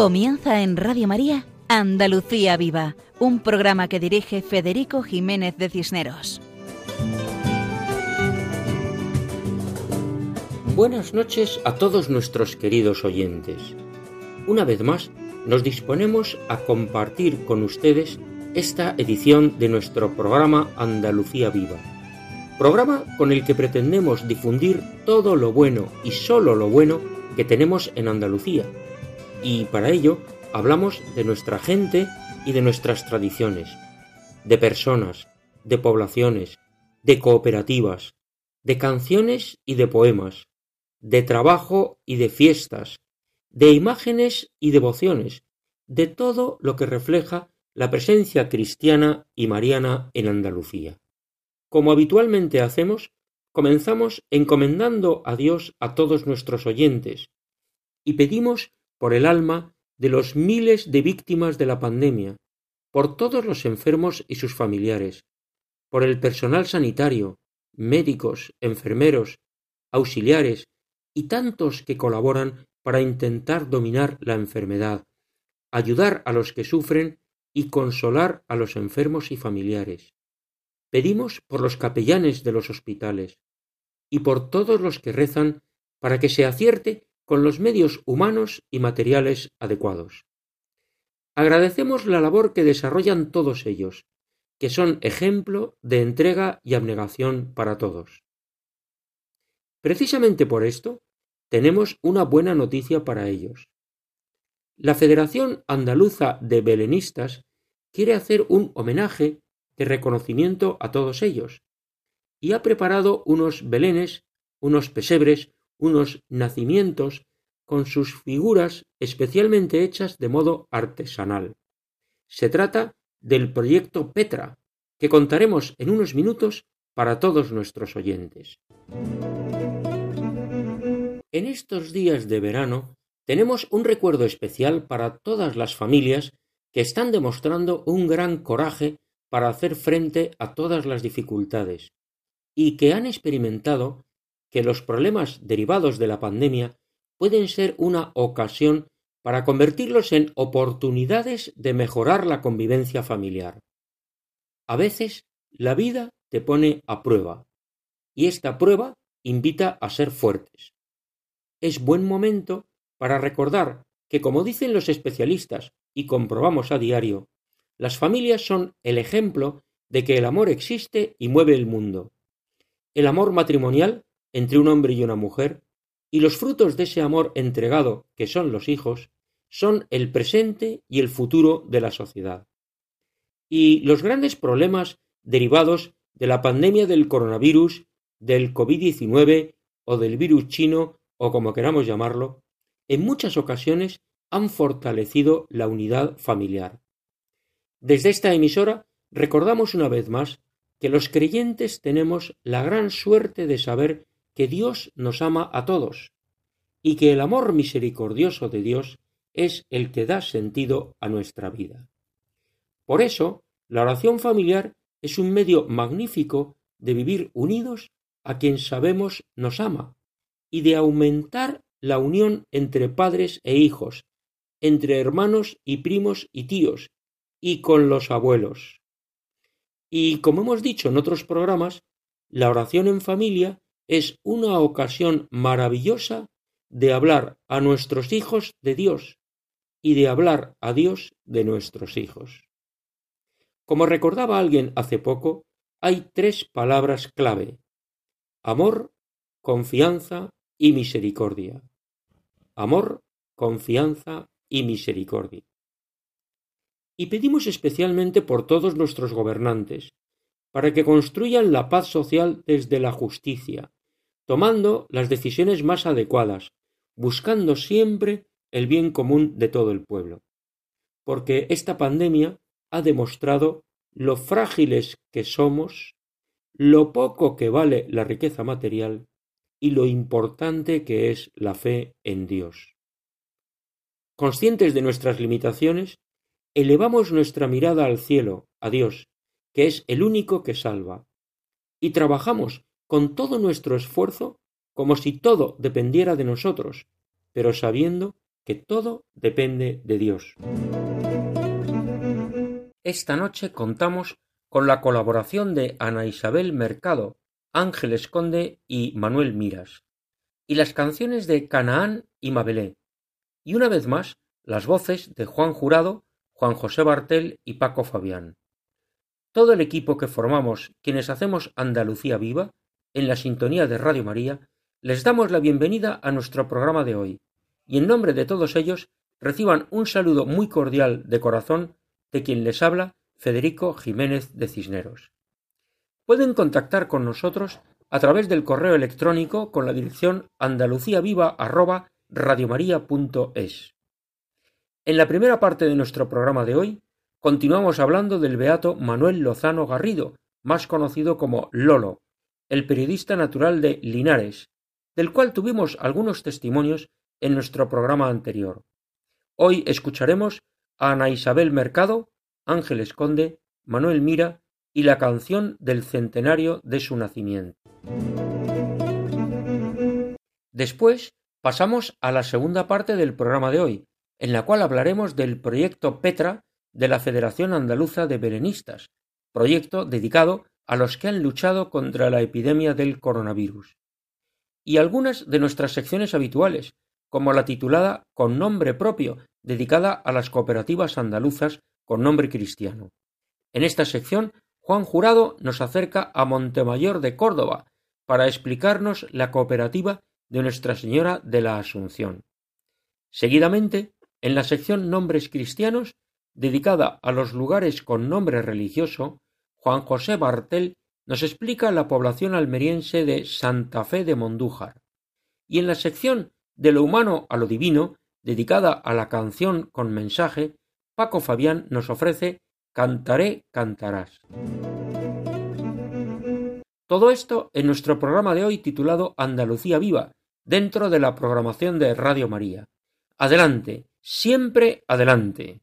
Comienza en Radio María Andalucía Viva, un programa que dirige Federico Jiménez de Cisneros. Buenas noches a todos nuestros queridos oyentes. Una vez más, nos disponemos a compartir con ustedes esta edición de nuestro programa Andalucía Viva. Programa con el que pretendemos difundir todo lo bueno y solo lo bueno que tenemos en Andalucía. Y para ello hablamos de nuestra gente y de nuestras tradiciones, de personas, de poblaciones, de cooperativas, de canciones y de poemas, de trabajo y de fiestas, de imágenes y devociones, de todo lo que refleja la presencia cristiana y mariana en Andalucía. Como habitualmente hacemos, comenzamos encomendando a Dios a todos nuestros oyentes y pedimos por el alma de los miles de víctimas de la pandemia, por todos los enfermos y sus familiares, por el personal sanitario, médicos, enfermeros, auxiliares y tantos que colaboran para intentar dominar la enfermedad, ayudar a los que sufren y consolar a los enfermos y familiares. Pedimos por los capellanes de los hospitales y por todos los que rezan para que se acierte con los medios humanos y materiales adecuados. Agradecemos la labor que desarrollan todos ellos, que son ejemplo de entrega y abnegación para todos. Precisamente por esto, tenemos una buena noticia para ellos. La Federación Andaluza de Belenistas quiere hacer un homenaje de reconocimiento a todos ellos y ha preparado unos belenes, unos pesebres, unos nacimientos con sus figuras especialmente hechas de modo artesanal. Se trata del proyecto Petra, que contaremos en unos minutos para todos nuestros oyentes. En estos días de verano tenemos un recuerdo especial para todas las familias que están demostrando un gran coraje para hacer frente a todas las dificultades y que han experimentado que los problemas derivados de la pandemia pueden ser una ocasión para convertirlos en oportunidades de mejorar la convivencia familiar. A veces la vida te pone a prueba y esta prueba invita a ser fuertes. Es buen momento para recordar que, como dicen los especialistas y comprobamos a diario, las familias son el ejemplo de que el amor existe y mueve el mundo. El amor matrimonial entre un hombre y una mujer, y los frutos de ese amor entregado, que son los hijos, son el presente y el futuro de la sociedad. Y los grandes problemas derivados de la pandemia del coronavirus, del COVID-19 o del virus chino o como queramos llamarlo, en muchas ocasiones han fortalecido la unidad familiar. Desde esta emisora recordamos una vez más que los creyentes tenemos la gran suerte de saber que Dios nos ama a todos y que el amor misericordioso de Dios es el que da sentido a nuestra vida. Por eso, la oración familiar es un medio magnífico de vivir unidos a quien sabemos nos ama y de aumentar la unión entre padres e hijos, entre hermanos y primos y tíos, y con los abuelos. Y como hemos dicho en otros programas, la oración en familia es una ocasión maravillosa de hablar a nuestros hijos de Dios y de hablar a Dios de nuestros hijos. Como recordaba alguien hace poco, hay tres palabras clave amor, confianza y misericordia. Amor, confianza y misericordia. Y pedimos especialmente por todos nuestros gobernantes, para que construyan la paz social desde la justicia, tomando las decisiones más adecuadas, buscando siempre el bien común de todo el pueblo. Porque esta pandemia ha demostrado lo frágiles que somos, lo poco que vale la riqueza material y lo importante que es la fe en Dios. Conscientes de nuestras limitaciones, elevamos nuestra mirada al cielo, a Dios, que es el único que salva, y trabajamos con todo nuestro esfuerzo como si todo dependiera de nosotros, pero sabiendo que todo depende de Dios. Esta noche contamos con la colaboración de Ana Isabel Mercado, Ángeles Conde y Manuel Miras, y las canciones de Canaán y Mabelé, y una vez más las voces de Juan Jurado, Juan José Bartel y Paco Fabián. Todo el equipo que formamos quienes hacemos Andalucía Viva, en la sintonía de Radio María, les damos la bienvenida a nuestro programa de hoy, y en nombre de todos ellos reciban un saludo muy cordial de corazón de quien les habla Federico Jiménez de Cisneros. Pueden contactar con nosotros a través del correo electrónico con la dirección andaluciaviva@radiomaria.es. En la primera parte de nuestro programa de hoy continuamos hablando del beato Manuel Lozano Garrido, más conocido como Lolo, el periodista natural de Linares, del cual tuvimos algunos testimonios en nuestro programa anterior. Hoy escucharemos a Ana Isabel Mercado, Ángel Esconde, Manuel Mira y la canción del centenario de su nacimiento. Después pasamos a la segunda parte del programa de hoy, en la cual hablaremos del proyecto Petra de la Federación Andaluza de Berenistas, proyecto dedicado a los que han luchado contra la epidemia del coronavirus. Y algunas de nuestras secciones habituales, como la titulada Con nombre propio, dedicada a las cooperativas andaluzas con nombre cristiano. En esta sección, Juan Jurado nos acerca a Montemayor de Córdoba para explicarnos la cooperativa de Nuestra Señora de la Asunción. Seguidamente, en la sección Nombres Cristianos, dedicada a los lugares con nombre religioso, Juan José Bartel nos explica la población almeriense de Santa Fe de Mondújar. Y en la sección de lo humano a lo divino, dedicada a la canción con mensaje, Paco Fabián nos ofrece Cantaré, cantarás. Todo esto en nuestro programa de hoy titulado Andalucía Viva, dentro de la programación de Radio María. Adelante, siempre adelante.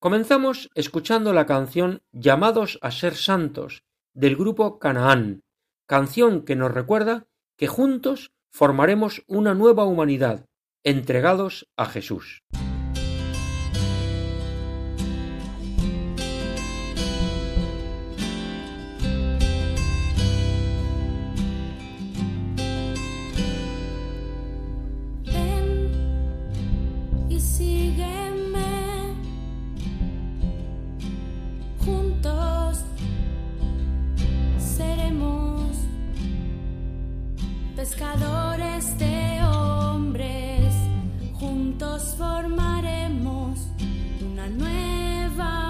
Comenzamos escuchando la canción Llamados a ser santos del grupo Canaán, canción que nos recuerda que juntos formaremos una nueva humanidad, entregados a Jesús. pescadores de hombres, juntos formaremos una nueva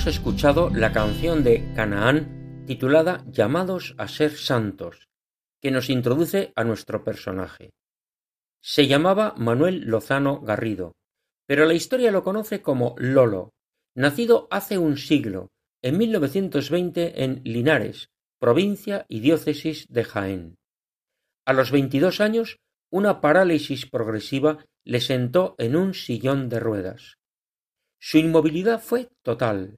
Hemos escuchado la canción de Canaán titulada Llamados a ser santos, que nos introduce a nuestro personaje. Se llamaba Manuel Lozano Garrido, pero la historia lo conoce como Lolo, nacido hace un siglo, en 1920 en Linares, provincia y diócesis de Jaén. A los 22 años, una parálisis progresiva le sentó en un sillón de ruedas. Su inmovilidad fue total.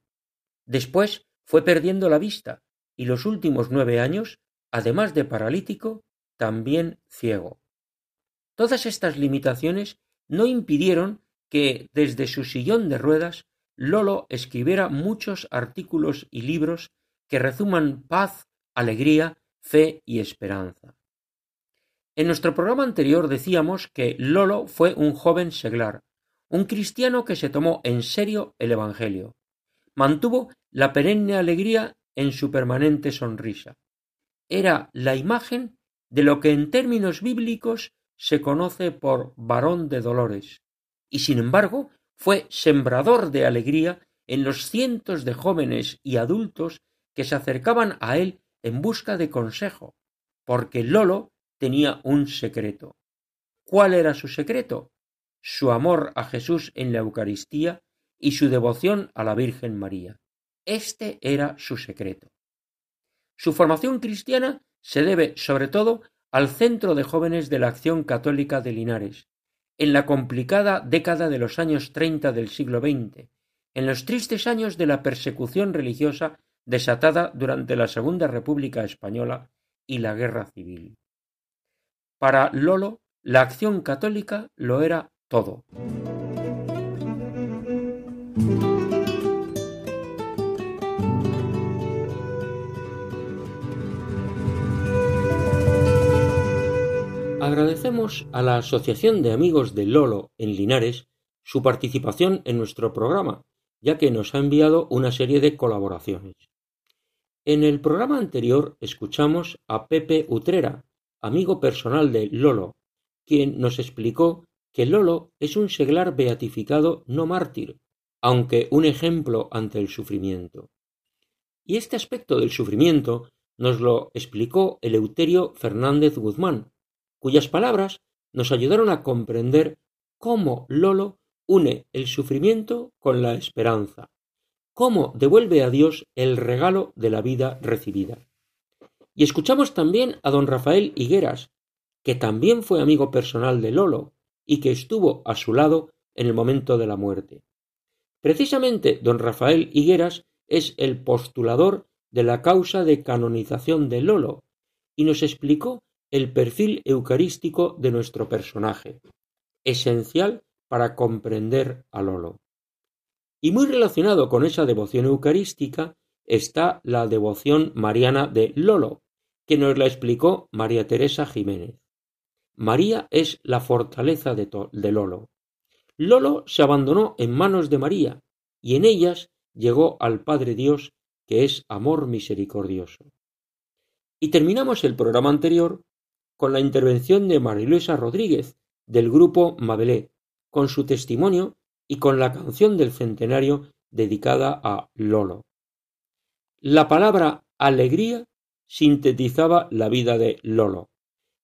Después fue perdiendo la vista y los últimos nueve años, además de paralítico, también ciego. Todas estas limitaciones no impidieron que desde su sillón de ruedas Lolo escribiera muchos artículos y libros que rezuman paz, alegría, fe y esperanza. En nuestro programa anterior decíamos que Lolo fue un joven seglar, un cristiano que se tomó en serio el Evangelio. Mantuvo la perenne alegría en su permanente sonrisa. Era la imagen de lo que en términos bíblicos se conoce por varón de dolores, y sin embargo fue sembrador de alegría en los cientos de jóvenes y adultos que se acercaban a él en busca de consejo, porque Lolo tenía un secreto. ¿Cuál era su secreto? Su amor a Jesús en la Eucaristía y su devoción a la Virgen María. Este era su secreto. Su formación cristiana se debe, sobre todo, al Centro de Jóvenes de la Acción Católica de Linares, en la complicada década de los años treinta del siglo XX, en los tristes años de la persecución religiosa desatada durante la Segunda República Española y la Guerra Civil. Para Lolo, la acción católica lo era todo. Agradecemos a la Asociación de Amigos de Lolo en Linares su participación en nuestro programa, ya que nos ha enviado una serie de colaboraciones. En el programa anterior escuchamos a Pepe Utrera, amigo personal de Lolo, quien nos explicó que Lolo es un seglar beatificado no mártir, aunque un ejemplo ante el sufrimiento. Y este aspecto del sufrimiento nos lo explicó Eleuterio Fernández Guzmán, cuyas palabras nos ayudaron a comprender cómo Lolo une el sufrimiento con la esperanza, cómo devuelve a Dios el regalo de la vida recibida. Y escuchamos también a don Rafael Higueras, que también fue amigo personal de Lolo y que estuvo a su lado en el momento de la muerte. Precisamente don Rafael Higueras es el postulador de la causa de canonización de Lolo y nos explicó el perfil eucarístico de nuestro personaje, esencial para comprender a Lolo. Y muy relacionado con esa devoción eucarística está la devoción mariana de Lolo, que nos la explicó María Teresa Jiménez. María es la fortaleza de, Lolo. Lolo se abandonó en manos de María y en ellas llegó al Padre Dios, que es amor misericordioso. Y terminamos el programa anterior con la intervención de Mariluisa Rodríguez, del grupo Mabelé, con su testimonio y con la canción del centenario dedicada a Lolo. La palabra alegría sintetizaba la vida de Lolo,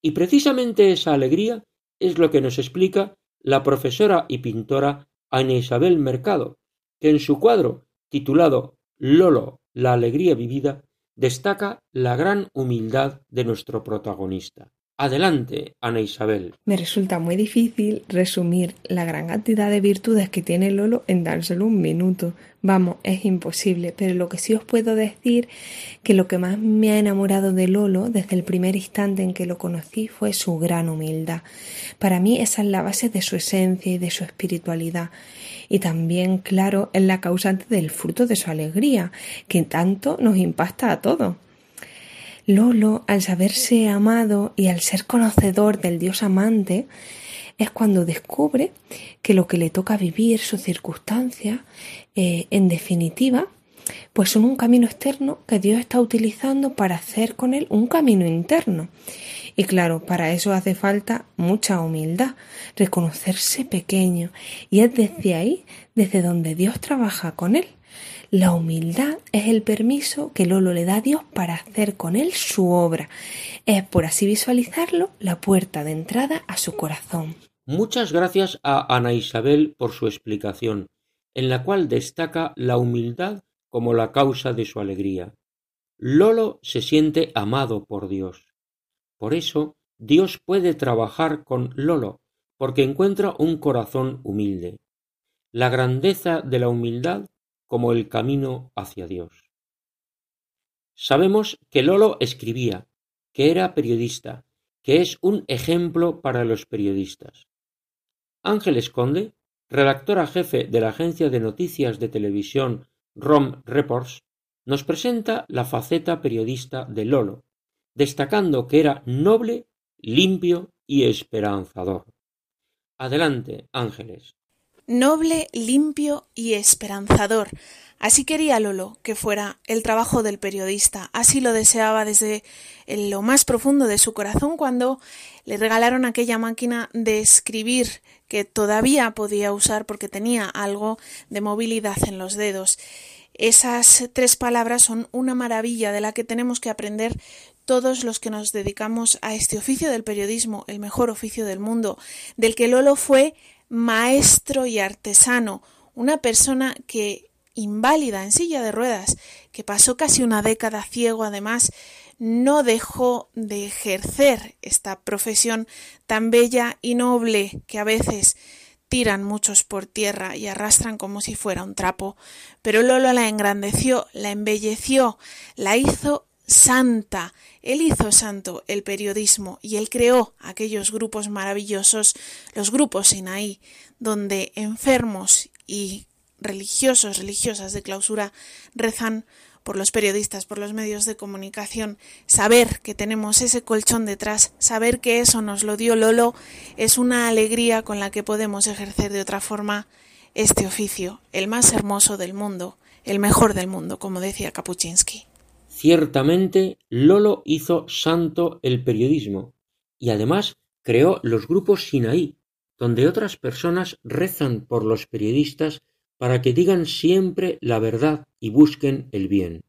y precisamente esa alegría es lo que nos explica la profesora y pintora Ana Isabel Mercado, que en su cuadro titulado Lolo, la alegría vivida, destaca la gran humildad de nuestro protagonista. Adelante, Ana Isabel. Me resulta muy difícil resumir la gran cantidad de virtudes que tiene Lolo en tan solo un minuto. Vamos, es imposible, pero lo que sí os puedo decir que lo que más me ha enamorado de Lolo desde el primer instante en que lo conocí fue su gran humildad. Para mí esa es la base de su esencia y de su espiritualidad. Y también, claro, es la causante del fruto de su alegría, que tanto nos impacta a todos. Lolo, al saberse amado y al ser conocedor del Dios amante, es cuando descubre que lo que le toca vivir, sus circunstancias, eh, en definitiva, pues son un camino externo que Dios está utilizando para hacer con él un camino interno. Y claro, para eso hace falta mucha humildad, reconocerse pequeño, y es desde ahí, desde donde Dios trabaja con él. La humildad es el permiso que Lolo le da a Dios para hacer con él su obra. Es, por así visualizarlo, la puerta de entrada a su corazón. Muchas gracias a Ana Isabel por su explicación, en la cual destaca la humildad como la causa de su alegría. Lolo se siente amado por Dios. Por eso, Dios puede trabajar con Lolo, porque encuentra un corazón humilde. La grandeza de la humildad como el camino hacia Dios. Sabemos que Lolo escribía, que era periodista, que es un ejemplo para los periodistas. Ángeles Conde, redactora jefe de la agencia de noticias de televisión ROM Reports, nos presenta la faceta periodista de Lolo, destacando que era noble, limpio y esperanzador. Adelante, Ángeles noble, limpio y esperanzador. Así quería Lolo que fuera el trabajo del periodista, así lo deseaba desde lo más profundo de su corazón cuando le regalaron aquella máquina de escribir que todavía podía usar porque tenía algo de movilidad en los dedos. Esas tres palabras son una maravilla de la que tenemos que aprender todos los que nos dedicamos a este oficio del periodismo, el mejor oficio del mundo, del que Lolo fue maestro y artesano, una persona que inválida en silla de ruedas, que pasó casi una década ciego además, no dejó de ejercer esta profesión tan bella y noble que a veces tiran muchos por tierra y arrastran como si fuera un trapo, pero Lolo la engrandeció, la embelleció, la hizo santa. Él hizo santo el periodismo y él creó aquellos grupos maravillosos, los grupos Sinaí, donde enfermos y religiosos, religiosas de clausura rezan por los periodistas, por los medios de comunicación, saber que tenemos ese colchón detrás, saber que eso nos lo dio Lolo, es una alegría con la que podemos ejercer de otra forma este oficio, el más hermoso del mundo, el mejor del mundo, como decía Kapuczynski. Ciertamente, Lolo hizo santo el periodismo y además creó los grupos Sinaí, donde otras personas rezan por los periodistas para que digan siempre la verdad y busquen el bien.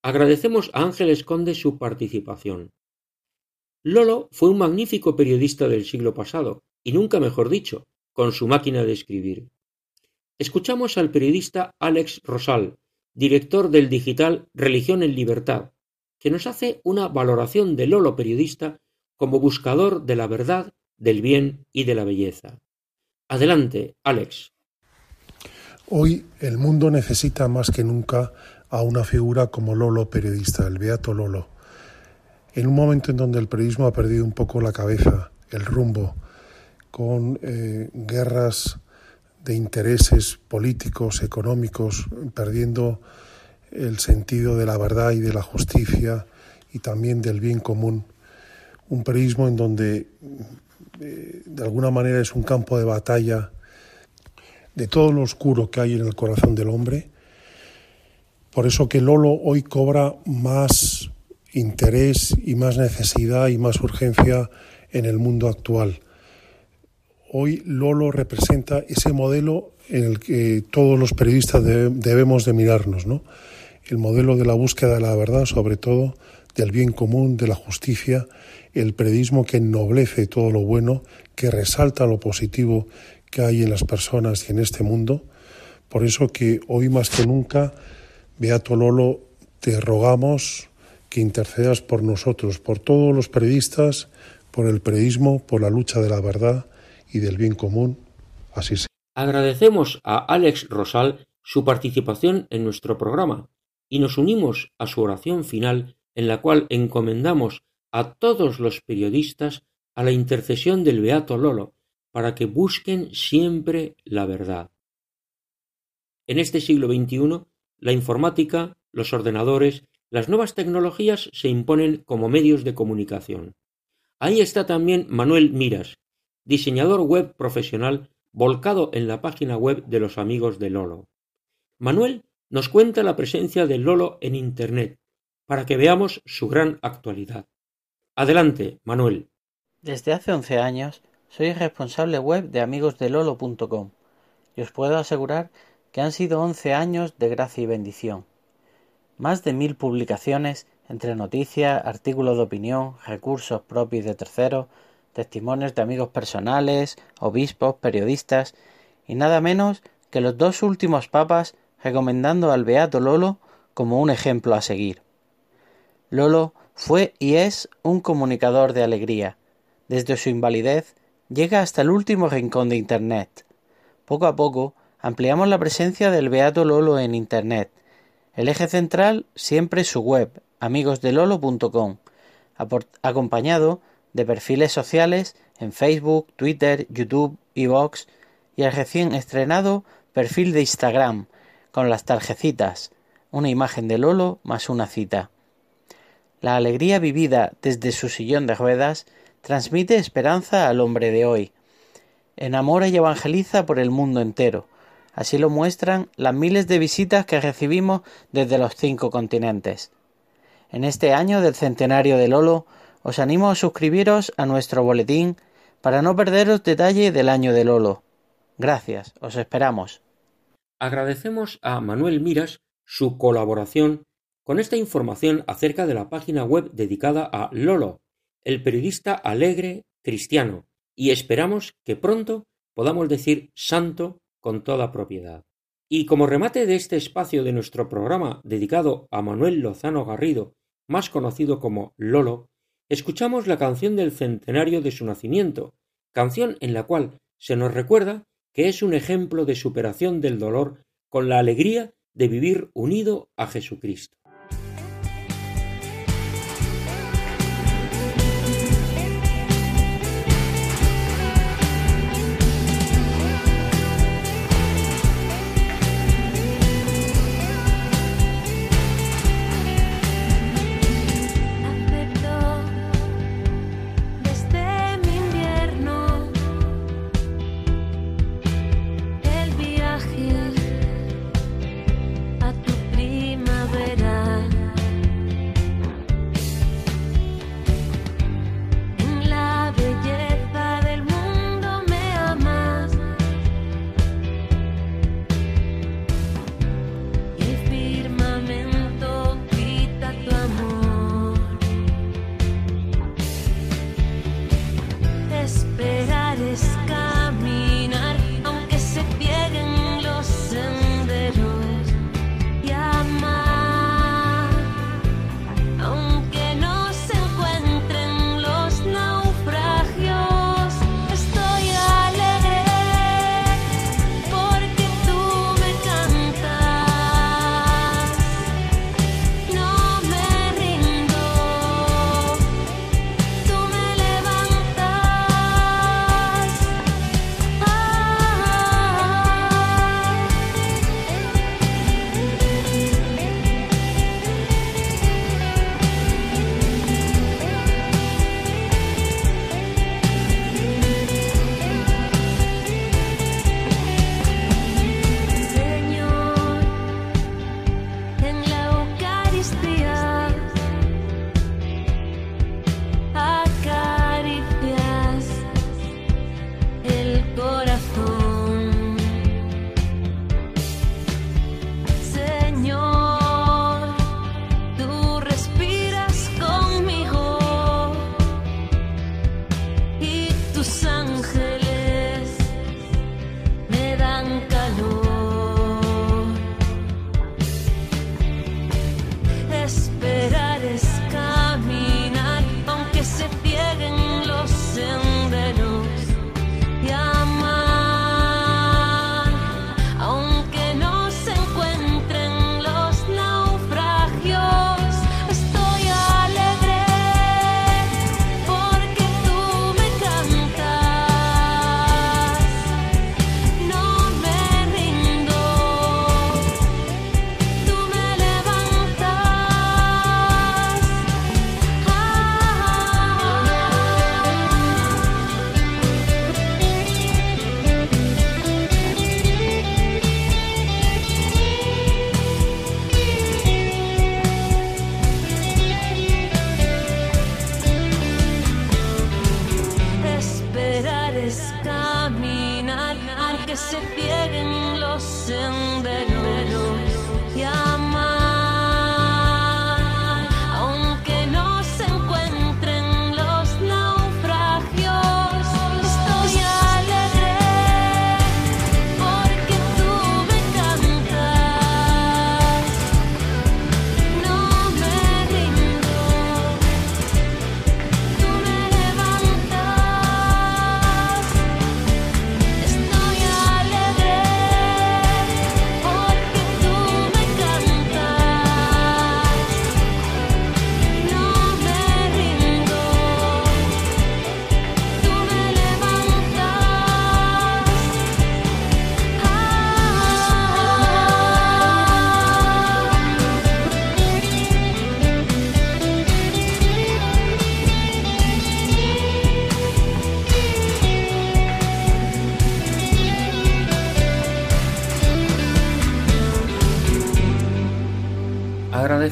Agradecemos a Ángeles Conde su participación. Lolo fue un magnífico periodista del siglo pasado, y nunca mejor dicho, con su máquina de escribir. Escuchamos al periodista Alex Rosal, director del digital Religión en Libertad, que nos hace una valoración de Lolo periodista como buscador de la verdad, del bien y de la belleza. Adelante, Alex. Hoy el mundo necesita más que nunca a una figura como Lolo periodista, el beato Lolo. En un momento en donde el periodismo ha perdido un poco la cabeza, el rumbo, con eh, guerras de intereses políticos, económicos, perdiendo el sentido de la verdad y de la justicia y también del bien común. Un periodismo en donde eh, de alguna manera es un campo de batalla de todo lo oscuro que hay en el corazón del hombre. Por eso que Lolo hoy cobra más interés y más necesidad y más urgencia en el mundo actual hoy Lolo representa ese modelo en el que todos los periodistas debemos de mirarnos, ¿no? El modelo de la búsqueda de la verdad, sobre todo del bien común, de la justicia, el periodismo que ennoblece todo lo bueno, que resalta lo positivo que hay en las personas y en este mundo. Por eso que hoy más que nunca, Beato Lolo, te rogamos que intercedas por nosotros, por todos los periodistas, por el periodismo, por la lucha de la verdad y del bien común. Así sea. Agradecemos a Alex Rosal su participación en nuestro programa y nos unimos a su oración final en la cual encomendamos a todos los periodistas a la intercesión del Beato Lolo para que busquen siempre la verdad. En este siglo XXI, la informática, los ordenadores, las nuevas tecnologías se imponen como medios de comunicación. Ahí está también Manuel Miras, diseñador web profesional volcado en la página web de los amigos de Lolo. Manuel nos cuenta la presencia de Lolo en Internet para que veamos su gran actualidad. Adelante, Manuel. Desde hace 11 años soy responsable web de amigosdelolo.com y os puedo asegurar que han sido once años de gracia y bendición. Más de mil publicaciones entre noticias, artículos de opinión, recursos propios de terceros, testimonios de amigos personales, obispos, periodistas y nada menos que los dos últimos papas recomendando al Beato Lolo como un ejemplo a seguir. Lolo fue y es un comunicador de alegría. Desde su invalidez llega hasta el último rincón de Internet. Poco a poco ampliamos la presencia del Beato Lolo en Internet. El eje central siempre su web, amigosdelolo.com, acompañado de perfiles sociales en Facebook, Twitter, YouTube, Vox y el recién estrenado perfil de Instagram con las tarjecitas, una imagen de Lolo más una cita. La alegría vivida desde su sillón de ruedas transmite esperanza al hombre de hoy. Enamora y evangeliza por el mundo entero. Así lo muestran las miles de visitas que recibimos desde los cinco continentes. En este año del centenario de Lolo, os animo a suscribiros a nuestro boletín para no perderos detalle del año de Lolo. Gracias, os esperamos. Agradecemos a Manuel Miras su colaboración con esta información acerca de la página web dedicada a Lolo, el periodista alegre cristiano, y esperamos que pronto podamos decir santo con toda propiedad. Y como remate de este espacio de nuestro programa dedicado a Manuel Lozano Garrido, más conocido como Lolo, escuchamos la canción del centenario de su nacimiento, canción en la cual se nos recuerda que es un ejemplo de superación del dolor con la alegría de vivir unido a Jesucristo.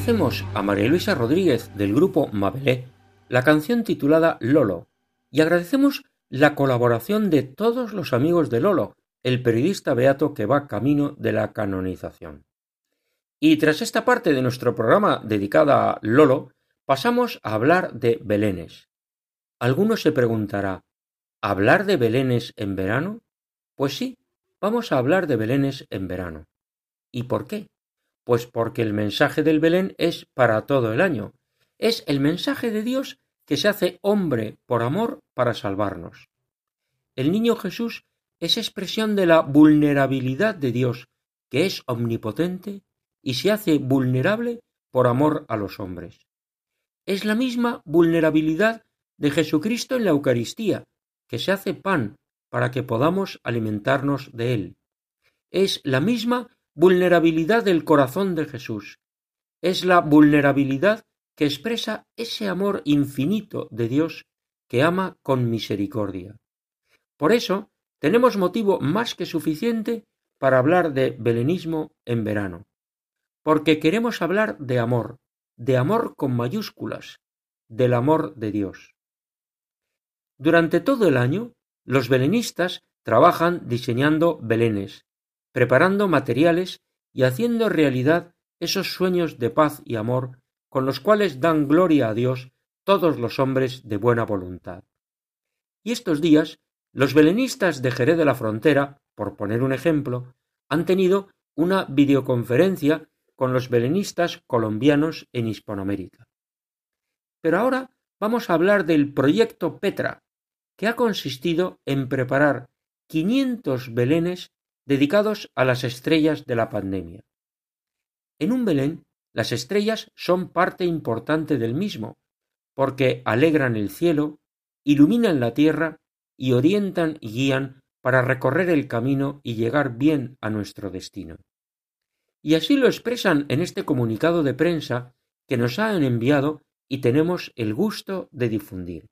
Agradecemos a María Luisa Rodríguez del grupo Mabelé la canción titulada Lolo y agradecemos la colaboración de todos los amigos de Lolo, el periodista beato que va camino de la canonización. Y tras esta parte de nuestro programa dedicada a Lolo, pasamos a hablar de belenes. Alguno se preguntará, ¿hablar de belenes en verano? Pues sí, vamos a hablar de belenes en verano. ¿Y por qué? Pues porque el mensaje del Belén es para todo el año. Es el mensaje de Dios que se hace hombre por amor para salvarnos. El niño Jesús es expresión de la vulnerabilidad de Dios, que es omnipotente y se hace vulnerable por amor a los hombres. Es la misma vulnerabilidad de Jesucristo en la Eucaristía, que se hace pan para que podamos alimentarnos de él. Es la misma vulnerabilidad del corazón de Jesús. Es la vulnerabilidad que expresa ese amor infinito de Dios que ama con misericordia. Por eso, tenemos motivo más que suficiente para hablar de belenismo en verano, porque queremos hablar de amor, de amor con mayúsculas, del amor de Dios. Durante todo el año, los belenistas trabajan diseñando belenes, preparando materiales y haciendo realidad esos sueños de paz y amor con los cuales dan gloria a Dios todos los hombres de buena voluntad. Y estos días, los belenistas de Jerez de la Frontera, por poner un ejemplo, han tenido una videoconferencia con los belenistas colombianos en Hispanoamérica. Pero ahora vamos a hablar del proyecto Petra, que ha consistido en preparar 500 belenes dedicados a las estrellas de la pandemia. En un Belén, las estrellas son parte importante del mismo, porque alegran el cielo, iluminan la tierra y orientan y guían para recorrer el camino y llegar bien a nuestro destino. Y así lo expresan en este comunicado de prensa que nos han enviado y tenemos el gusto de difundir.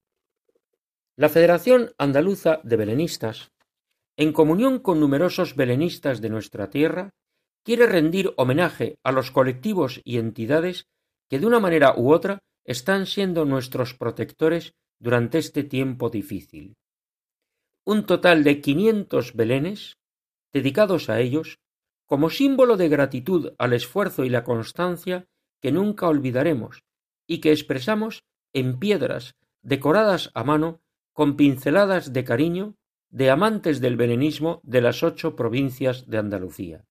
La Federación Andaluza de Belenistas en comunión con numerosos belenistas de nuestra tierra, quiere rendir homenaje a los colectivos y entidades que de una manera u otra están siendo nuestros protectores durante este tiempo difícil. Un total de quinientos belenes dedicados a ellos como símbolo de gratitud al esfuerzo y la constancia que nunca olvidaremos y que expresamos en piedras decoradas a mano con pinceladas de cariño de amantes del belenismo de las ocho provincias de Andalucía.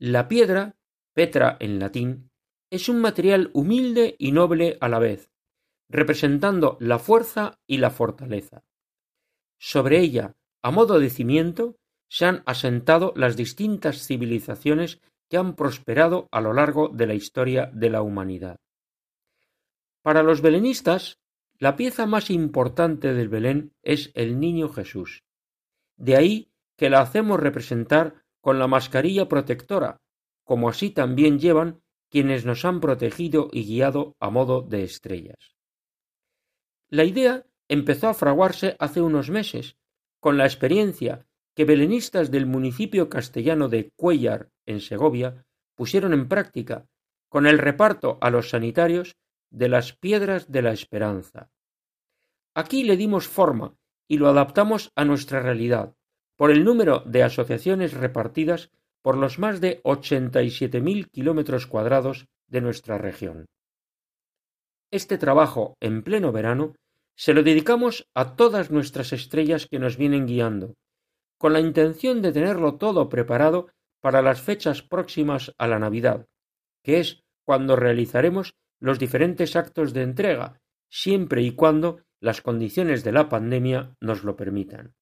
La piedra, Petra en latín, es un material humilde y noble a la vez, representando la fuerza y la fortaleza. Sobre ella, a modo de cimiento, se han asentado las distintas civilizaciones que han prosperado a lo largo de la historia de la humanidad. Para los belenistas, la pieza más importante del Belén es el Niño Jesús. De ahí que la hacemos representar con la mascarilla protectora, como así también llevan quienes nos han protegido y guiado a modo de estrellas. La idea empezó a fraguarse hace unos meses, con la experiencia que belenistas del municipio castellano de Cuellar, en Segovia, pusieron en práctica, con el reparto a los sanitarios de las piedras de la esperanza. Aquí le dimos forma y lo adaptamos a nuestra realidad, por el número de asociaciones repartidas por los más de ochenta y siete mil kilómetros cuadrados de nuestra región. Este trabajo en pleno verano se lo dedicamos a todas nuestras estrellas que nos vienen guiando, con la intención de tenerlo todo preparado para las fechas próximas a la Navidad, que es cuando realizaremos los diferentes actos de entrega, siempre y cuando las condiciones de la pandemia nos lo permitan.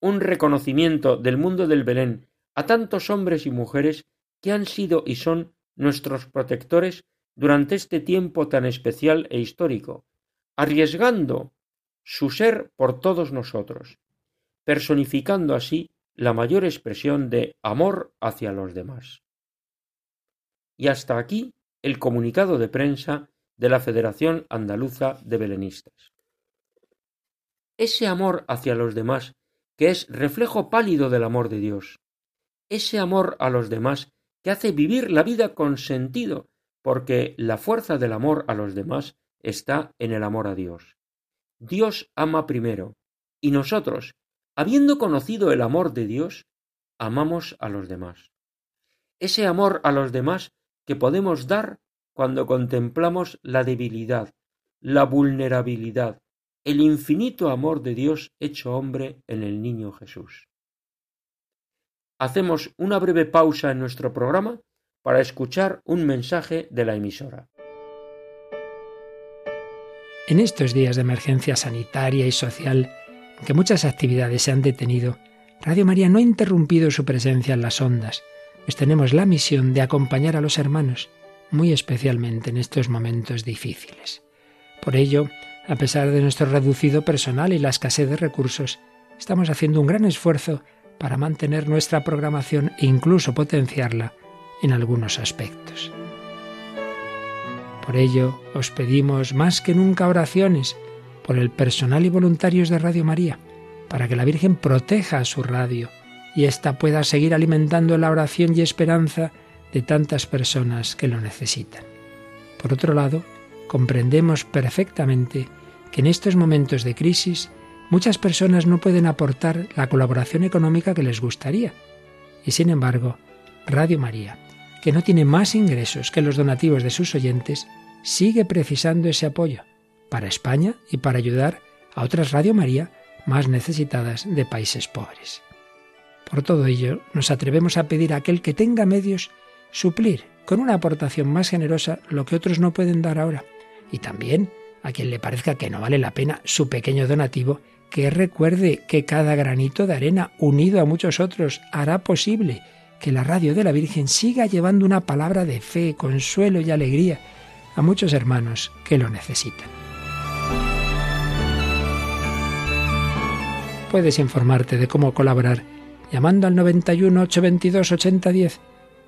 Un reconocimiento del mundo del Belén a tantos hombres y mujeres que han sido y son nuestros protectores durante este tiempo tan especial e histórico, arriesgando su ser por todos nosotros, personificando así la mayor expresión de amor hacia los demás. Y hasta aquí el comunicado de prensa de la Federación Andaluza de Belenistas. Ese amor hacia los demás, que es reflejo pálido del amor de Dios, ese amor a los demás que hace vivir la vida con sentido, porque la fuerza del amor a los demás está en el amor a Dios. Dios ama primero, y nosotros, habiendo conocido el amor de Dios, amamos a los demás. Ese amor a los demás que podemos dar cuando contemplamos la debilidad, la vulnerabilidad, el infinito amor de Dios hecho hombre en el niño Jesús. Hacemos una breve pausa en nuestro programa para escuchar un mensaje de la emisora. En estos días de emergencia sanitaria y social, en que muchas actividades se han detenido, Radio María no ha interrumpido su presencia en las ondas, pues tenemos la misión de acompañar a los hermanos, muy especialmente en estos momentos difíciles. Por ello, a pesar de nuestro reducido personal y la escasez de recursos, estamos haciendo un gran esfuerzo para mantener nuestra programación e incluso potenciarla en algunos aspectos. Por ello, os pedimos más que nunca oraciones por el personal y voluntarios de Radio María, para que la Virgen proteja a su radio y ésta pueda seguir alimentando la oración y esperanza de tantas personas que lo necesitan. Por otro lado, comprendemos perfectamente que en estos momentos de crisis muchas personas no pueden aportar la colaboración económica que les gustaría. Y sin embargo, Radio María que no tiene más ingresos que los donativos de sus oyentes, sigue precisando ese apoyo para España y para ayudar a otras Radio María más necesitadas de países pobres. Por todo ello, nos atrevemos a pedir a aquel que tenga medios suplir con una aportación más generosa lo que otros no pueden dar ahora, y también a quien le parezca que no vale la pena su pequeño donativo, que recuerde que cada granito de arena unido a muchos otros hará posible que la radio de la Virgen siga llevando una palabra de fe, consuelo y alegría a muchos hermanos que lo necesitan. Puedes informarte de cómo colaborar llamando al 91 822 8010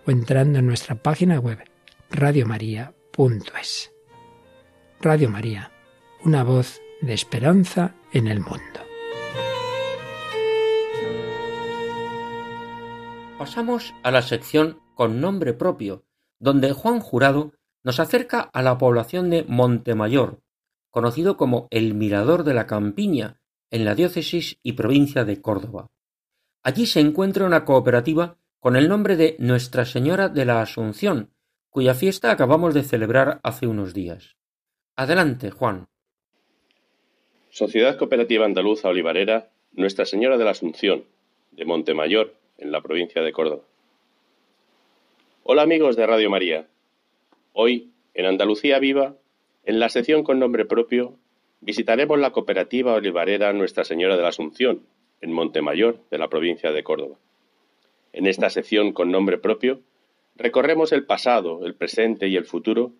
o entrando en nuestra página web radiomaria.es. Radio María, una voz de esperanza en el mundo. Pasamos a la sección con nombre propio, donde Juan Jurado nos acerca a la población de Montemayor, conocido como el Mirador de la Campiña, en la diócesis y provincia de Córdoba. Allí se encuentra una cooperativa con el nombre de Nuestra Señora de la Asunción, cuya fiesta acabamos de celebrar hace unos días. Adelante, Juan. Sociedad Cooperativa Andaluza Olivarera Nuestra Señora de la Asunción, de Montemayor, en la provincia de Córdoba. Hola amigos de Radio María. Hoy, en Andalucía Viva, en la sección con nombre propio, visitaremos la cooperativa olivarera Nuestra Señora de la Asunción, en Montemayor, de la provincia de Córdoba. En esta sección con nombre propio, recorremos el pasado, el presente y el futuro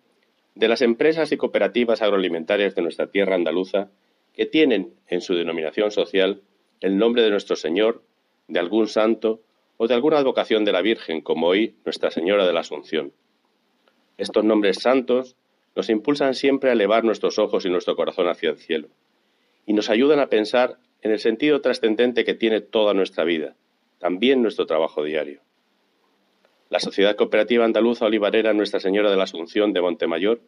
de las empresas y cooperativas agroalimentarias de nuestra tierra andaluza que tienen en su denominación social el nombre de nuestro Señor, de algún santo o de alguna advocación de la Virgen, como hoy Nuestra Señora de la Asunción. Estos nombres santos nos impulsan siempre a elevar nuestros ojos y nuestro corazón hacia el cielo, y nos ayudan a pensar en el sentido trascendente que tiene toda nuestra vida, también nuestro trabajo diario. La Sociedad Cooperativa Andaluza Olivarera Nuestra Señora de la Asunción de Montemayor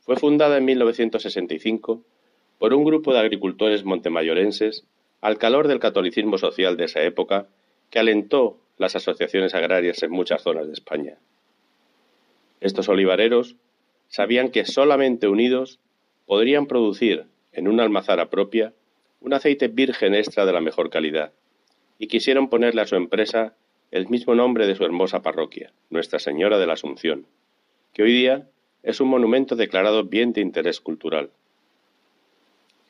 fue fundada en 1965 por un grupo de agricultores montemayorenses al calor del catolicismo social de esa época que alentó las asociaciones agrarias en muchas zonas de España. Estos olivareros sabían que solamente unidos podrían producir en una almazara propia un aceite virgen extra de la mejor calidad, y quisieron ponerle a su empresa el mismo nombre de su hermosa parroquia, Nuestra Señora de la Asunción, que hoy día es un monumento declarado bien de interés cultural.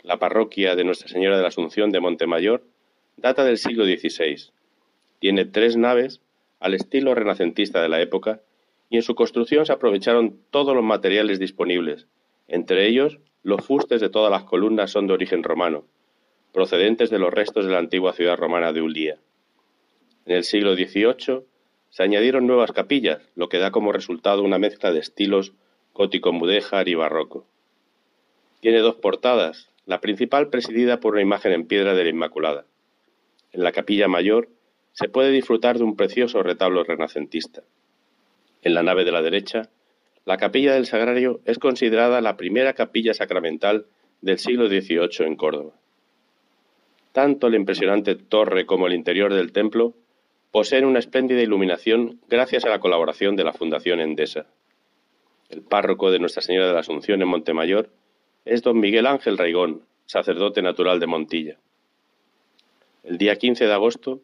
La parroquia de Nuestra Señora de la Asunción de Montemayor data del siglo XVI tiene tres naves al estilo renacentista de la época y en su construcción se aprovecharon todos los materiales disponibles. Entre ellos, los fustes de todas las columnas son de origen romano, procedentes de los restos de la antigua ciudad romana de Ulía. En el siglo XVIII se añadieron nuevas capillas, lo que da como resultado una mezcla de estilos gótico-mudéjar y barroco. Tiene dos portadas, la principal presidida por una imagen en piedra de la Inmaculada. En la capilla mayor se puede disfrutar de un precioso retablo renacentista. En la nave de la derecha, la capilla del Sagrario es considerada la primera capilla sacramental del siglo XVIII en Córdoba. Tanto la impresionante torre como el interior del templo poseen una espléndida iluminación gracias a la colaboración de la Fundación Endesa. El párroco de Nuestra Señora de la Asunción en Montemayor es don Miguel Ángel Raigón, sacerdote natural de Montilla. El día 15 de agosto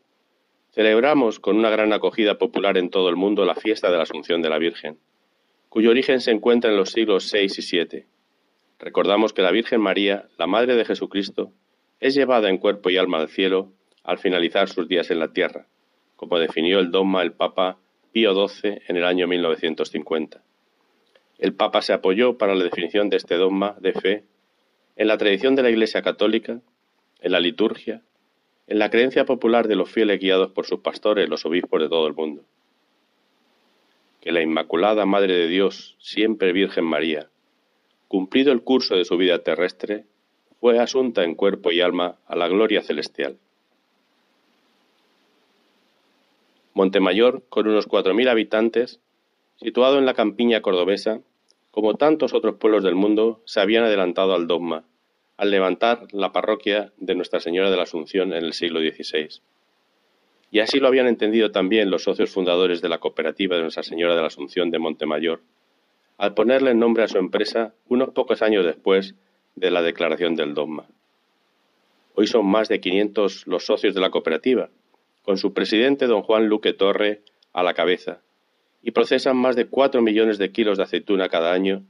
celebramos con una gran acogida popular en todo el mundo la fiesta de la Asunción de la Virgen, cuyo origen se encuentra en los siglos VI y VII. Recordamos que la Virgen María, la Madre de Jesucristo, es llevada en cuerpo y alma al cielo al finalizar sus días en la tierra, como definió el dogma el Papa Pío XII en el año 1950. El Papa se apoyó para la definición de este dogma de fe en la tradición de la Iglesia Católica, en la liturgia, en la creencia popular de los fieles guiados por sus pastores, los obispos de todo el mundo. Que la Inmaculada Madre de Dios, siempre Virgen María, cumplido el curso de su vida terrestre, fue asunta en cuerpo y alma a la gloria celestial. Montemayor, con unos cuatro mil habitantes, situado en la campiña cordobesa, como tantos otros pueblos del mundo, se habían adelantado al dogma, al levantar la parroquia de Nuestra Señora de la Asunción en el siglo XVI. Y así lo habían entendido también los socios fundadores de la cooperativa de Nuestra Señora de la Asunción de Montemayor, al ponerle nombre a su empresa unos pocos años después de la declaración del dogma. Hoy son más de 500 los socios de la cooperativa, con su presidente don Juan Luque Torre a la cabeza, y procesan más de 4 millones de kilos de aceituna cada año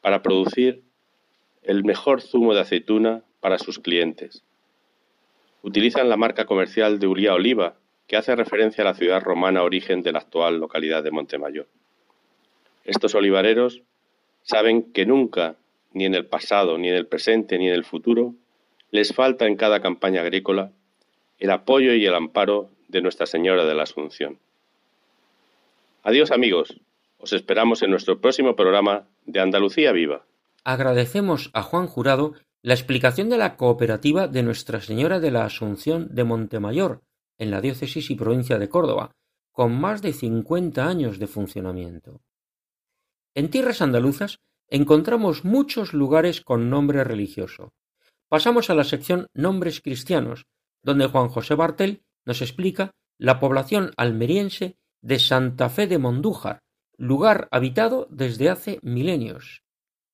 para producir el mejor zumo de aceituna para sus clientes. Utilizan la marca comercial de Uría Oliva, que hace referencia a la ciudad romana origen de la actual localidad de Montemayor. Estos olivareros saben que nunca, ni en el pasado, ni en el presente, ni en el futuro, les falta en cada campaña agrícola el apoyo y el amparo de Nuestra Señora de la Asunción. Adiós amigos, os esperamos en nuestro próximo programa de Andalucía Viva. Agradecemos a Juan Jurado la explicación de la cooperativa de Nuestra Señora de la Asunción de Montemayor, en la diócesis y provincia de Córdoba, con más de 50 años de funcionamiento. En tierras andaluzas encontramos muchos lugares con nombre religioso. Pasamos a la sección Nombres cristianos, donde Juan José Bartel nos explica la población almeriense de Santa Fe de Mondújar, lugar habitado desde hace milenios.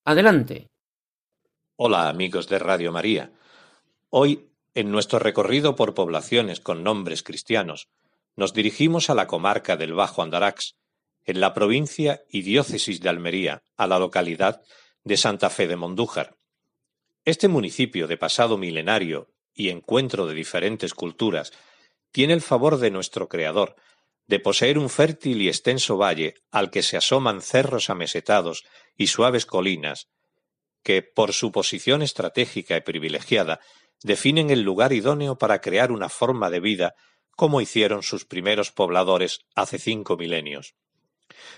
Adelante. Hola amigos de Radio María. Hoy, en nuestro recorrido por poblaciones con nombres cristianos, nos dirigimos a la comarca del Bajo Andarax, en la provincia y diócesis de Almería, a la localidad de Santa Fe de Mondújar. Este municipio de pasado milenario y encuentro de diferentes culturas tiene el favor de nuestro Creador, de poseer un fértil y extenso valle al que se asoman cerros amesetados y suaves colinas, que, por su posición estratégica y privilegiada, definen el lugar idóneo para crear una forma de vida como hicieron sus primeros pobladores hace cinco milenios.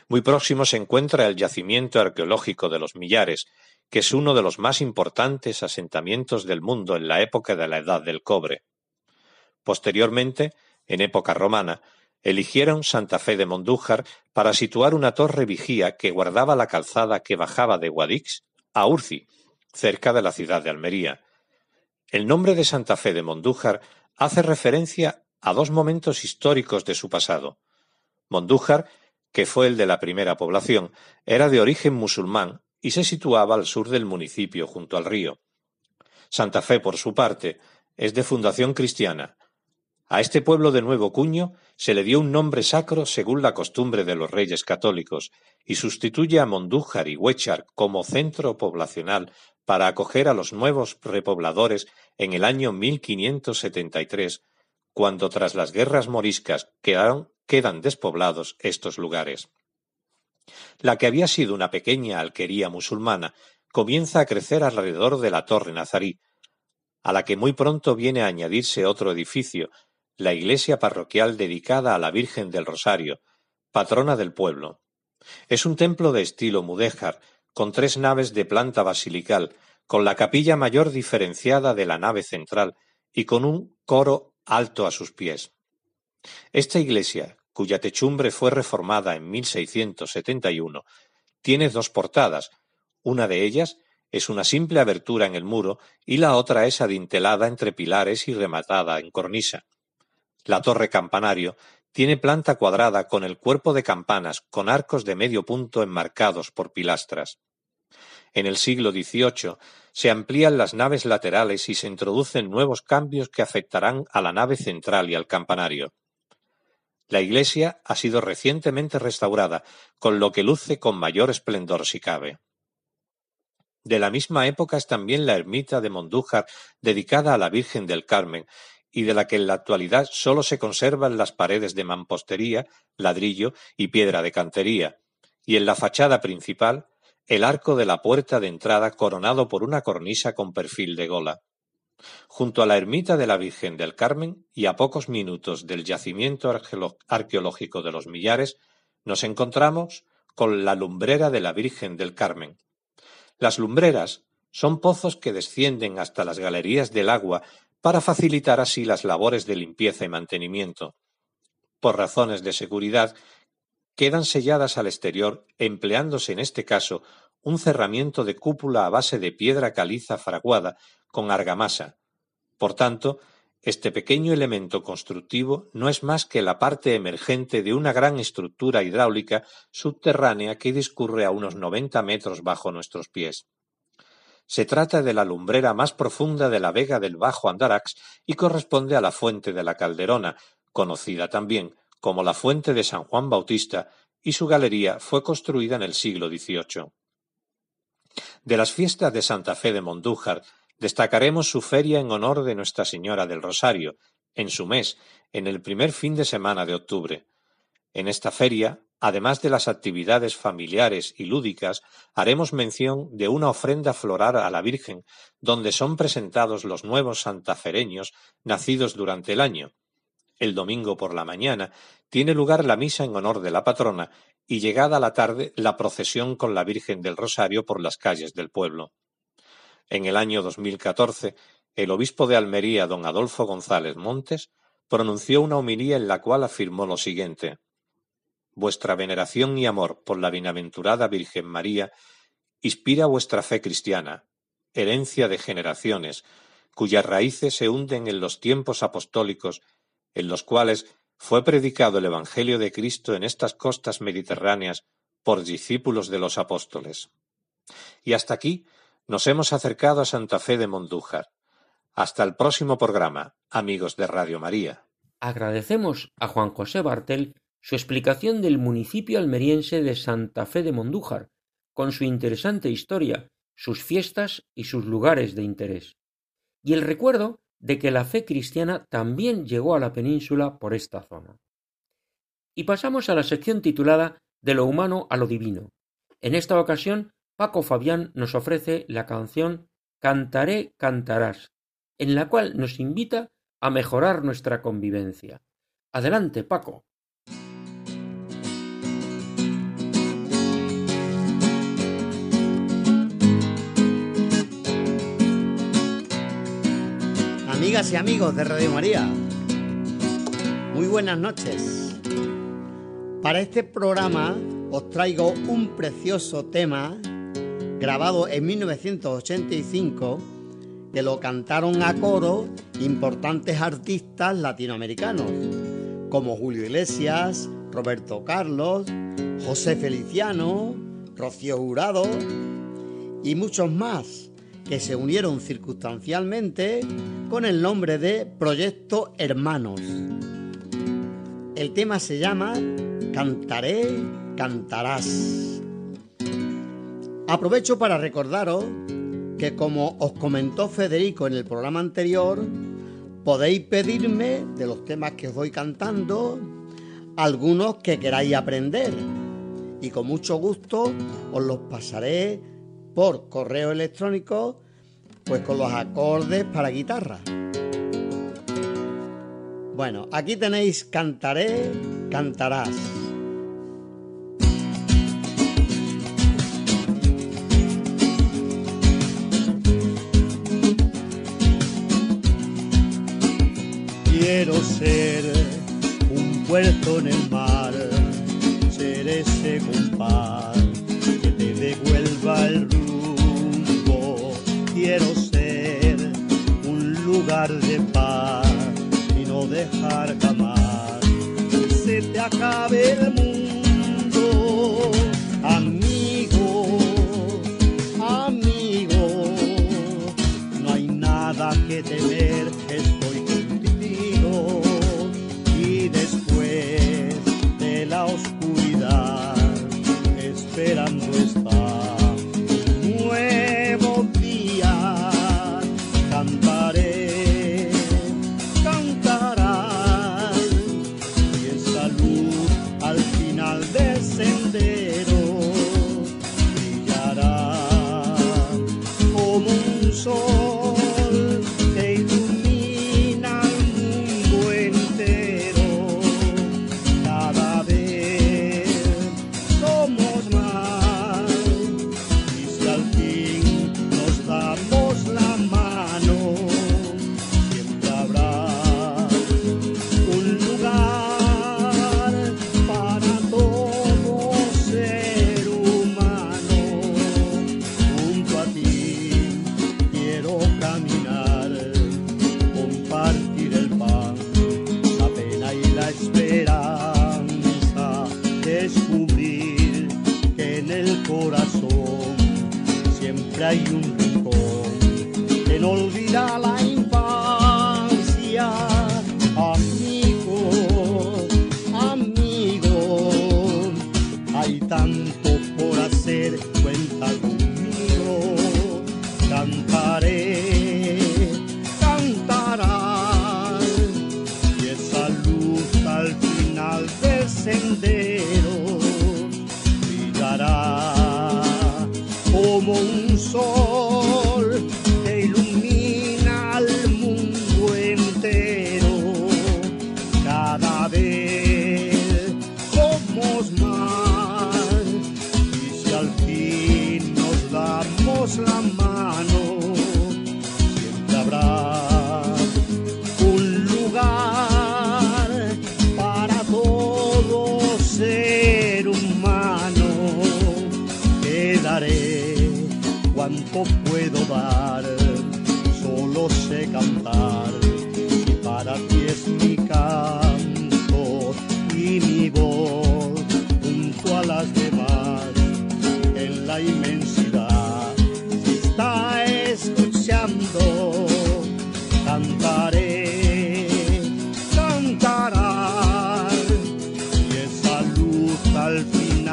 Muy próximo se encuentra el yacimiento arqueológico de los Millares, que es uno de los más importantes asentamientos del mundo en la época de la Edad del Cobre. Posteriormente, en época romana, eligieron Santa Fe de Mondújar para situar una torre vigía que guardaba la calzada que bajaba de Guadix a Urci, cerca de la ciudad de Almería. El nombre de Santa Fe de Mondújar hace referencia a dos momentos históricos de su pasado. Mondújar que fue el de la primera población, era de origen musulmán y se situaba al sur del municipio junto al río. Santa Fe, por su parte, es de fundación cristiana. A este pueblo de nuevo cuño se le dio un nombre sacro según la costumbre de los reyes católicos y sustituye a Mondújar y Huechar como centro poblacional para acoger a los nuevos repobladores en el año 1573, cuando tras las guerras moriscas quedaron quedan despoblados estos lugares. La que había sido una pequeña alquería musulmana comienza a crecer alrededor de la torre nazarí, a la que muy pronto viene a añadirse otro edificio, la iglesia parroquial dedicada a la Virgen del Rosario, patrona del pueblo. Es un templo de estilo mudéjar, con tres naves de planta basilical, con la capilla mayor diferenciada de la nave central y con un coro alto a sus pies. Esta iglesia, cuya techumbre fue reformada en 1671, tiene dos portadas. Una de ellas es una simple abertura en el muro y la otra es adintelada entre pilares y rematada en cornisa. La torre campanario tiene planta cuadrada con el cuerpo de campanas con arcos de medio punto enmarcados por pilastras. En el siglo XVIII se amplían las naves laterales y se introducen nuevos cambios que afectarán a la nave central y al campanario. La iglesia ha sido recientemente restaurada, con lo que luce con mayor esplendor si cabe. De la misma época es también la ermita de Mondújar dedicada a la Virgen del Carmen y de la que en la actualidad sólo se conservan las paredes de mampostería, ladrillo y piedra de cantería, y en la fachada principal el arco de la puerta de entrada coronado por una cornisa con perfil de gola. Junto a la ermita de la Virgen del Carmen y a pocos minutos del yacimiento arqueológico de los Millares, nos encontramos con la lumbrera de la Virgen del Carmen. Las lumbreras son pozos que descienden hasta las galerías del agua para facilitar así las labores de limpieza y mantenimiento. Por razones de seguridad, quedan selladas al exterior empleándose en este caso un cerramiento de cúpula a base de piedra caliza fraguada con argamasa. Por tanto, este pequeño elemento constructivo no es más que la parte emergente de una gran estructura hidráulica subterránea que discurre a unos noventa metros bajo nuestros pies. Se trata de la lumbrera más profunda de la vega del Bajo Andarax y corresponde a la fuente de la Calderona, conocida también como la fuente de San Juan Bautista, y su galería fue construida en el siglo XVIII. De las fiestas de Santa Fe de Mondújar destacaremos su feria en honor de Nuestra Señora del Rosario, en su mes, en el primer fin de semana de octubre. En esta feria Además de las actividades familiares y lúdicas, haremos mención de una ofrenda floral a la Virgen, donde son presentados los nuevos santafereños nacidos durante el año. El domingo por la mañana tiene lugar la misa en honor de la patrona y llegada la tarde la procesión con la Virgen del Rosario por las calles del pueblo. En el año 2014, el obispo de Almería, don Adolfo González Montes, pronunció una homilía en la cual afirmó lo siguiente vuestra veneración y amor por la bienaventurada Virgen María inspira vuestra fe cristiana, herencia de generaciones, cuyas raíces se hunden en los tiempos apostólicos, en los cuales fue predicado el Evangelio de Cristo en estas costas mediterráneas por discípulos de los apóstoles. Y hasta aquí nos hemos acercado a Santa Fe de Mondújar. Hasta el próximo programa, amigos de Radio María. Agradecemos a Juan José Bartel su explicación del municipio almeriense de Santa Fe de Mondújar, con su interesante historia, sus fiestas y sus lugares de interés, y el recuerdo de que la fe cristiana también llegó a la península por esta zona. Y pasamos a la sección titulada De lo humano a lo divino. En esta ocasión, Paco Fabián nos ofrece la canción Cantaré, cantarás, en la cual nos invita a mejorar nuestra convivencia. Adelante, Paco. Amigas y amigos de Radio María, muy buenas noches. Para este programa os traigo un precioso tema grabado en 1985 que lo cantaron a coro importantes artistas latinoamericanos como Julio Iglesias, Roberto Carlos, José Feliciano, Rocío Jurado y muchos más que se unieron circunstancialmente con el nombre de Proyecto Hermanos. El tema se llama Cantaré, cantarás. Aprovecho para recordaros que como os comentó Federico en el programa anterior, podéis pedirme de los temas que os voy cantando algunos que queráis aprender y con mucho gusto os los pasaré por correo electrónico, pues con los acordes para guitarra. Bueno, aquí tenéis Cantaré, cantarás.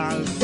Final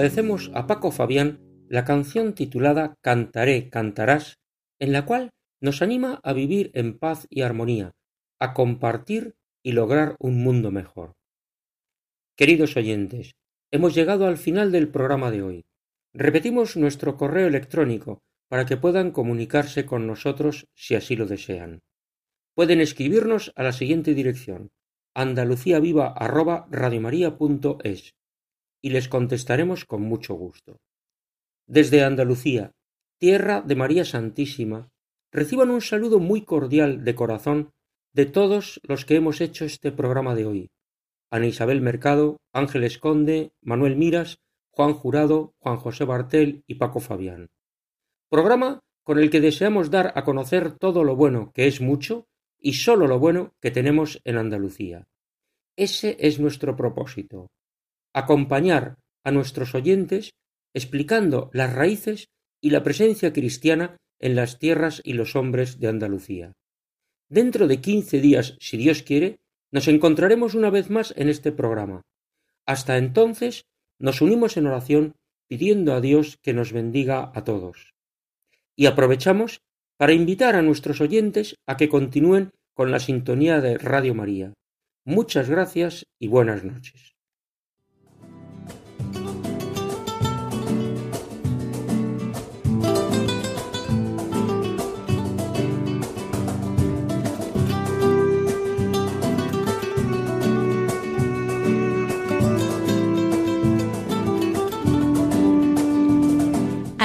Agradecemos a Paco Fabián la canción titulada Cantaré, cantarás, en la cual nos anima a vivir en paz y armonía, a compartir y lograr un mundo mejor. Queridos oyentes, hemos llegado al final del programa de hoy. Repetimos nuestro correo electrónico para que puedan comunicarse con nosotros si así lo desean. Pueden escribirnos a la siguiente dirección andaluciaviva@radiomaria.es y les contestaremos con mucho gusto. Desde Andalucía, tierra de María Santísima, reciban un saludo muy cordial de corazón de todos los que hemos hecho este programa de hoy. Ana Isabel Mercado, Ángeles Conde, Manuel Miras, Juan Jurado, Juan José Bartel y Paco Fabián. Programa con el que deseamos dar a conocer todo lo bueno, que es mucho, y sólo lo bueno que tenemos en Andalucía. Ese es nuestro propósito, acompañar a nuestros oyentes explicando las raíces y la presencia cristiana en las tierras y los hombres de Andalucía. Dentro de quince días, si Dios quiere, nos encontraremos una vez más en este programa. Hasta entonces, nos unimos en oración pidiendo a Dios que nos bendiga a todos. Y aprovechamos para invitar a nuestros oyentes a que continúen con la sintonía de Radio María. Muchas gracias y buenas noches.